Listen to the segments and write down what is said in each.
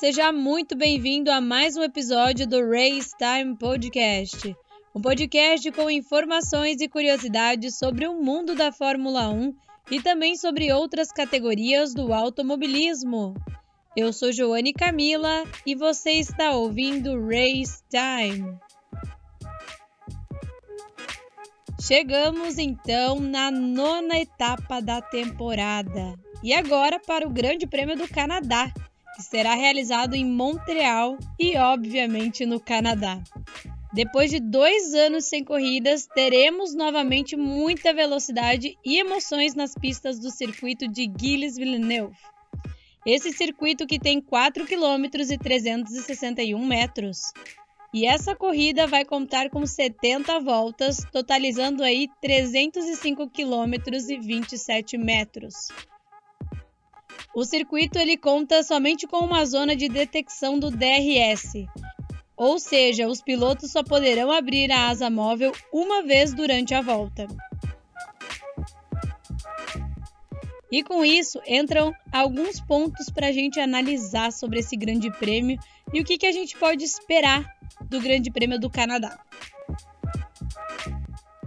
Seja muito bem-vindo a mais um episódio do Race Time Podcast. Um podcast com informações e curiosidades sobre o mundo da Fórmula 1 e também sobre outras categorias do automobilismo. Eu sou Joane Camila e você está ouvindo Race Time. Chegamos então na nona etapa da temporada e agora para o Grande Prêmio do Canadá, que será realizado em Montreal e, obviamente, no Canadá. Depois de dois anos sem corridas, teremos novamente muita velocidade e emoções nas pistas do circuito de Gilles-Villeneuve. Esse circuito que tem 4 km e 361 metros. E essa corrida vai contar com 70 voltas, totalizando aí 305 km e 27 metros. O circuito ele conta somente com uma zona de detecção do DRS, ou seja, os pilotos só poderão abrir a asa móvel uma vez durante a volta. E com isso entram alguns pontos para a gente analisar sobre esse Grande Prêmio e o que, que a gente pode esperar do Grande Prêmio do Canadá.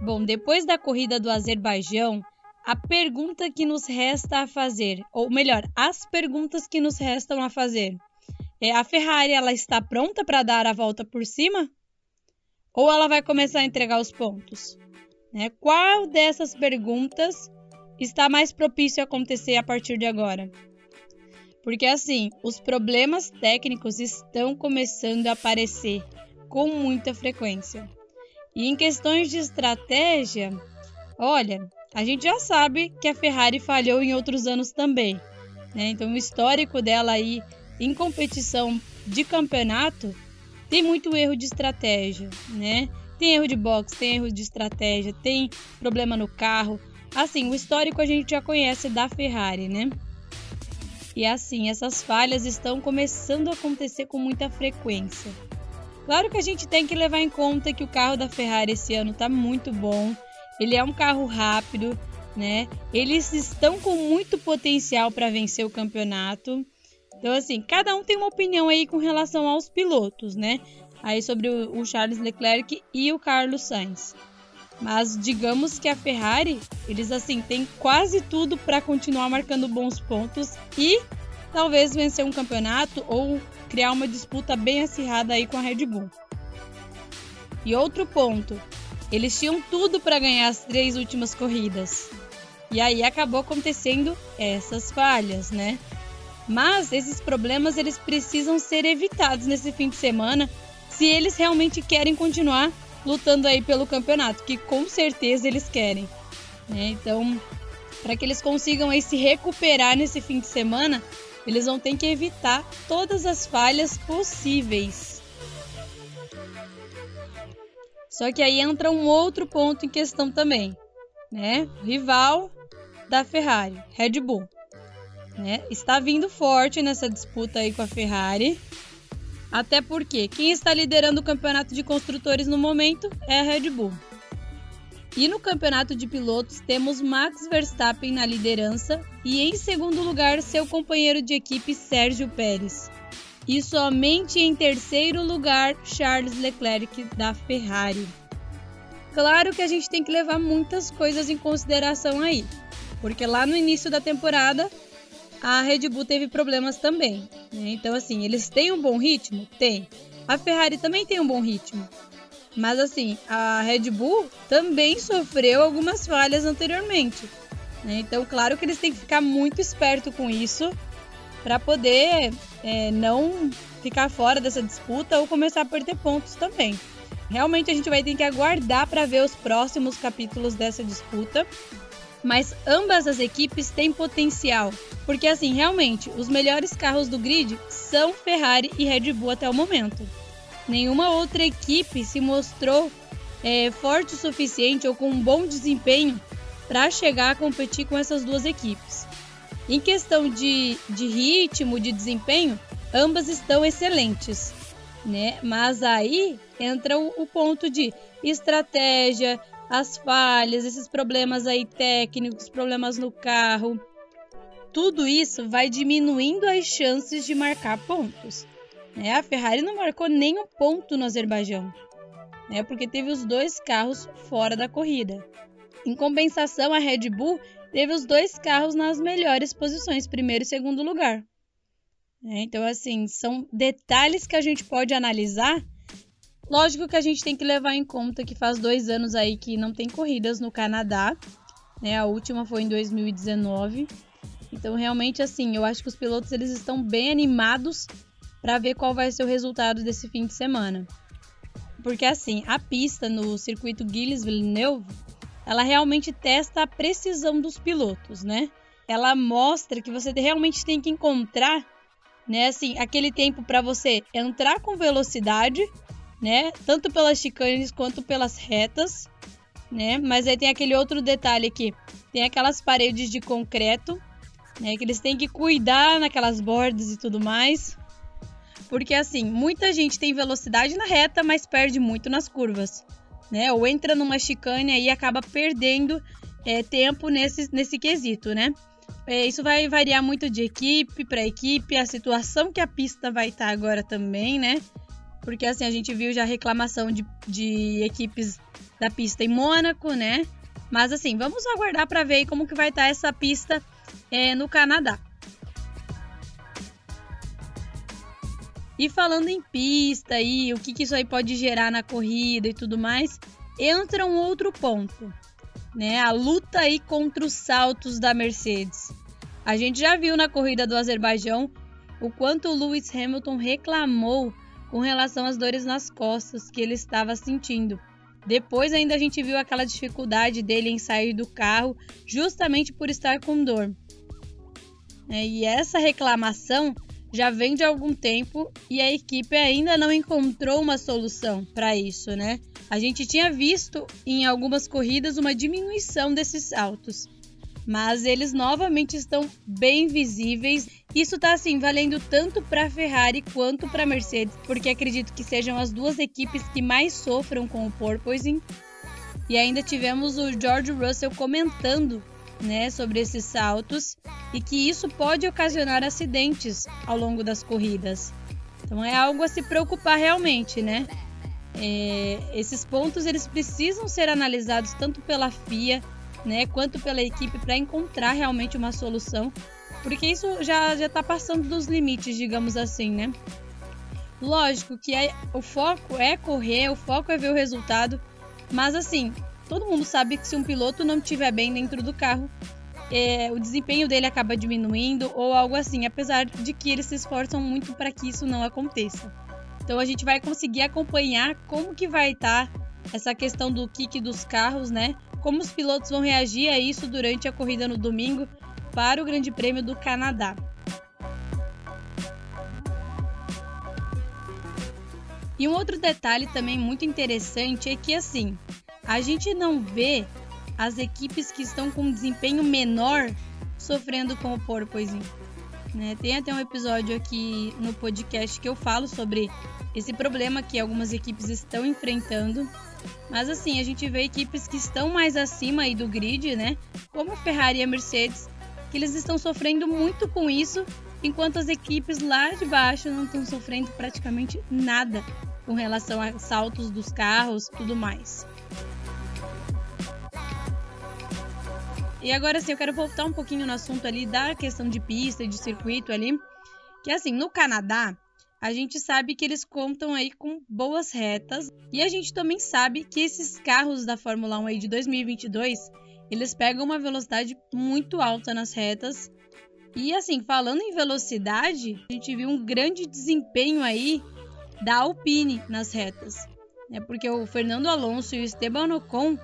Bom, depois da corrida do Azerbaijão, a pergunta que nos resta a fazer, ou melhor, as perguntas que nos restam a fazer, é a Ferrari ela está pronta para dar a volta por cima? Ou ela vai começar a entregar os pontos? Né? Qual dessas perguntas está mais propício a acontecer a partir de agora. Porque assim, os problemas técnicos estão começando a aparecer com muita frequência. E em questões de estratégia, olha, a gente já sabe que a Ferrari falhou em outros anos também. Né? Então, o histórico dela aí em competição de campeonato tem muito erro de estratégia, né? Tem erro de box, tem erro de estratégia, tem problema no carro. Assim, o histórico a gente já conhece da Ferrari, né? E assim, essas falhas estão começando a acontecer com muita frequência. Claro que a gente tem que levar em conta que o carro da Ferrari esse ano está muito bom. Ele é um carro rápido, né? Eles estão com muito potencial para vencer o campeonato. Então, assim, cada um tem uma opinião aí com relação aos pilotos, né? Aí sobre o Charles Leclerc e o Carlos Sainz. Mas digamos que a Ferrari, eles assim têm quase tudo para continuar marcando bons pontos e talvez vencer um campeonato ou criar uma disputa bem acirrada aí com a Red Bull. E outro ponto, eles tinham tudo para ganhar as três últimas corridas. E aí acabou acontecendo essas falhas, né? Mas esses problemas eles precisam ser evitados nesse fim de semana se eles realmente querem continuar lutando aí pelo campeonato, que com certeza eles querem. Né? Então, para que eles consigam aí se recuperar nesse fim de semana, eles vão ter que evitar todas as falhas possíveis. Só que aí entra um outro ponto em questão também, né? Rival da Ferrari, Red Bull, né? Está vindo forte nessa disputa aí com a Ferrari. Até porque quem está liderando o campeonato de construtores no momento é a Red Bull. E no campeonato de pilotos temos Max Verstappen na liderança e em segundo lugar seu companheiro de equipe Sérgio Pérez. E somente em terceiro lugar Charles Leclerc da Ferrari. Claro que a gente tem que levar muitas coisas em consideração aí, porque lá no início da temporada a Red Bull teve problemas também. Né? Então, assim, eles têm um bom ritmo? Tem. A Ferrari também tem um bom ritmo. Mas, assim, a Red Bull também sofreu algumas falhas anteriormente. Né? Então, claro que eles têm que ficar muito esperto com isso para poder é, não ficar fora dessa disputa ou começar a perder pontos também. Realmente a gente vai ter que aguardar para ver os próximos capítulos dessa disputa mas ambas as equipes têm potencial, porque assim, realmente, os melhores carros do grid são Ferrari e Red Bull até o momento. Nenhuma outra equipe se mostrou é, forte o suficiente ou com um bom desempenho para chegar a competir com essas duas equipes. Em questão de, de ritmo, de desempenho, ambas estão excelentes, né? Mas aí entra o, o ponto de estratégia, as falhas, esses problemas aí técnicos, problemas no carro. tudo isso vai diminuindo as chances de marcar pontos. Né? A Ferrari não marcou nenhum ponto no Azerbaijão, né? porque teve os dois carros fora da corrida. Em compensação, a Red Bull teve os dois carros nas melhores posições, primeiro e segundo lugar. É, então, assim, são detalhes que a gente pode analisar. Lógico que a gente tem que levar em conta que faz dois anos aí que não tem corridas no Canadá. Né? A última foi em 2019. Então, realmente, assim, eu acho que os pilotos eles estão bem animados para ver qual vai ser o resultado desse fim de semana. Porque, assim, a pista no circuito Gilles-Villeneuve, ela realmente testa a precisão dos pilotos, né? Ela mostra que você realmente tem que encontrar né? Assim, aquele tempo para você entrar com velocidade, né? Tanto pelas chicanes quanto pelas retas, né? Mas aí tem aquele outro detalhe aqui, tem aquelas paredes de concreto, né? Que eles têm que cuidar naquelas bordas e tudo mais. Porque assim, muita gente tem velocidade na reta, mas perde muito nas curvas, né? Ou entra numa chicane e acaba perdendo é, tempo nesse, nesse quesito, né? É, isso vai variar muito de equipe para equipe, a situação que a pista vai estar tá agora também, né? Porque assim, a gente viu já reclamação de, de equipes da pista em Mônaco, né? Mas assim, vamos aguardar para ver como que vai estar tá essa pista é, no Canadá. E falando em pista e o que, que isso aí pode gerar na corrida e tudo mais, entra um outro ponto né? A luta aí contra os saltos da Mercedes. A gente já viu na corrida do Azerbaijão o quanto o Lewis Hamilton reclamou com relação às dores nas costas que ele estava sentindo. Depois ainda a gente viu aquela dificuldade dele em sair do carro, justamente por estar com dor. É, e essa reclamação já vem de algum tempo e a equipe ainda não encontrou uma solução para isso, né? A gente tinha visto em algumas corridas uma diminuição desses saltos, mas eles novamente estão bem visíveis. Isso está assim valendo tanto para a Ferrari quanto para a Mercedes, porque acredito que sejam as duas equipes que mais sofram com o porpoising. E ainda tivemos o George Russell comentando né, sobre esses saltos e que isso pode ocasionar acidentes ao longo das corridas. Então é algo a se preocupar realmente, né? É, esses pontos eles precisam ser analisados tanto pela FIA, né, quanto pela equipe para encontrar realmente uma solução, porque isso já já está passando dos limites, digamos assim, né? Lógico que é, o foco é correr, o foco é ver o resultado, mas assim todo mundo sabe que se um piloto não estiver bem dentro do carro, é, o desempenho dele acaba diminuindo ou algo assim, apesar de que eles se esforçam muito para que isso não aconteça. Então a gente vai conseguir acompanhar como que vai estar tá essa questão do kick dos carros, né? Como os pilotos vão reagir a isso durante a corrida no domingo para o Grande Prêmio do Canadá. E um outro detalhe também muito interessante é que assim, a gente não vê as equipes que estão com desempenho menor sofrendo com o porpoising. Né? Tem até um episódio aqui no podcast que eu falo sobre esse problema que algumas equipes estão enfrentando. Mas assim, a gente vê equipes que estão mais acima aí do grid, né? Como a Ferrari e a Mercedes, que eles estão sofrendo muito com isso, enquanto as equipes lá de baixo não estão sofrendo praticamente nada com relação a saltos dos carros, tudo mais. E agora sim, eu quero voltar um pouquinho no assunto ali da questão de pista e de circuito ali. Que assim, no Canadá, a gente sabe que eles contam aí com boas retas. E a gente também sabe que esses carros da Fórmula 1 aí de 2022, eles pegam uma velocidade muito alta nas retas. E assim, falando em velocidade, a gente viu um grande desempenho aí da Alpine nas retas. É porque o Fernando Alonso e o Esteban Ocon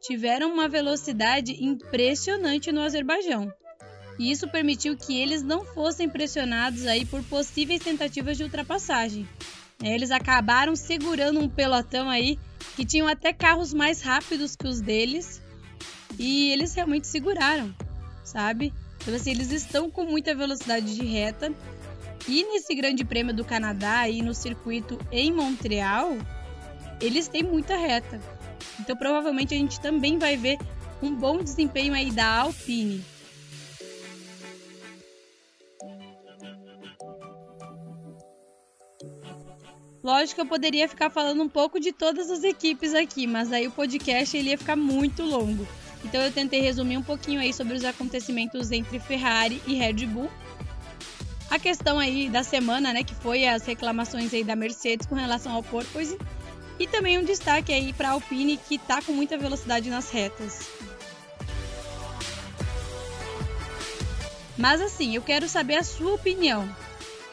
tiveram uma velocidade impressionante no Azerbaijão. E isso permitiu que eles não fossem pressionados aí por possíveis tentativas de ultrapassagem. É, eles acabaram segurando um pelotão aí que tinham até carros mais rápidos que os deles e eles realmente seguraram, sabe? Então assim, eles estão com muita velocidade de reta e nesse Grande Prêmio do Canadá e no circuito em Montreal, eles têm muita reta. Então provavelmente a gente também vai ver um bom desempenho aí da Alpine. Lógico que eu poderia ficar falando um pouco de todas as equipes aqui, mas aí o podcast ele ia ficar muito longo. Então eu tentei resumir um pouquinho aí sobre os acontecimentos entre Ferrari e Red Bull. A questão aí da semana, né, que foi as reclamações aí da Mercedes com relação ao porpoise e também um destaque aí para a Alpine que está com muita velocidade nas retas. Mas assim, eu quero saber a sua opinião.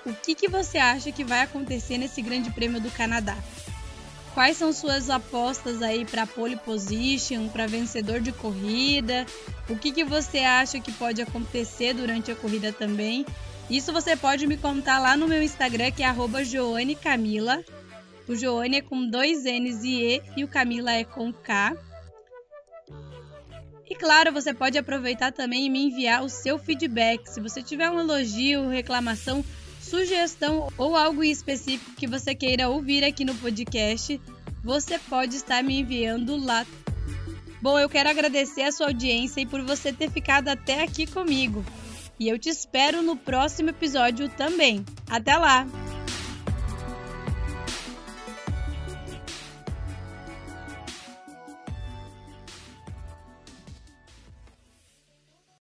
O que, que você acha que vai acontecer nesse Grande Prêmio do Canadá? Quais são suas apostas aí para pole position, para vencedor de corrida? O que, que você acha que pode acontecer durante a corrida também? Isso você pode me contar lá no meu Instagram, que é @joanecamila. O Joane é com dois N's e E e o Camila é com K. E claro, você pode aproveitar também e me enviar o seu feedback. Se você tiver um elogio, reclamação, sugestão ou algo específico que você queira ouvir aqui no podcast, você pode estar me enviando lá. Bom, eu quero agradecer a sua audiência e por você ter ficado até aqui comigo. E eu te espero no próximo episódio também. Até lá!